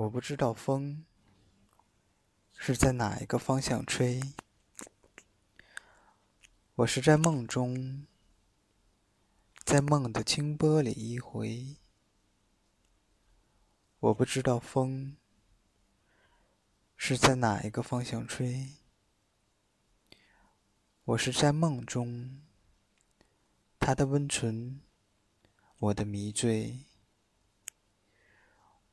我不知道风是在哪一个方向吹，我是在梦中，在梦的清波里一回。我不知道风是在哪一个方向吹，我是在梦中，他的温存，我的迷醉。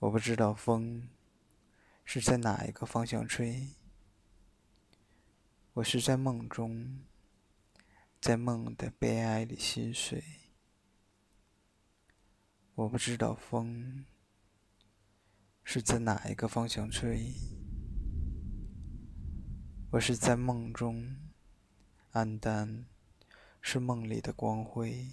我不知道风是在哪一个方向吹，我是在梦中，在梦的悲哀里心碎。我不知道风是在哪一个方向吹，我是在梦中，暗淡是梦里的光辉。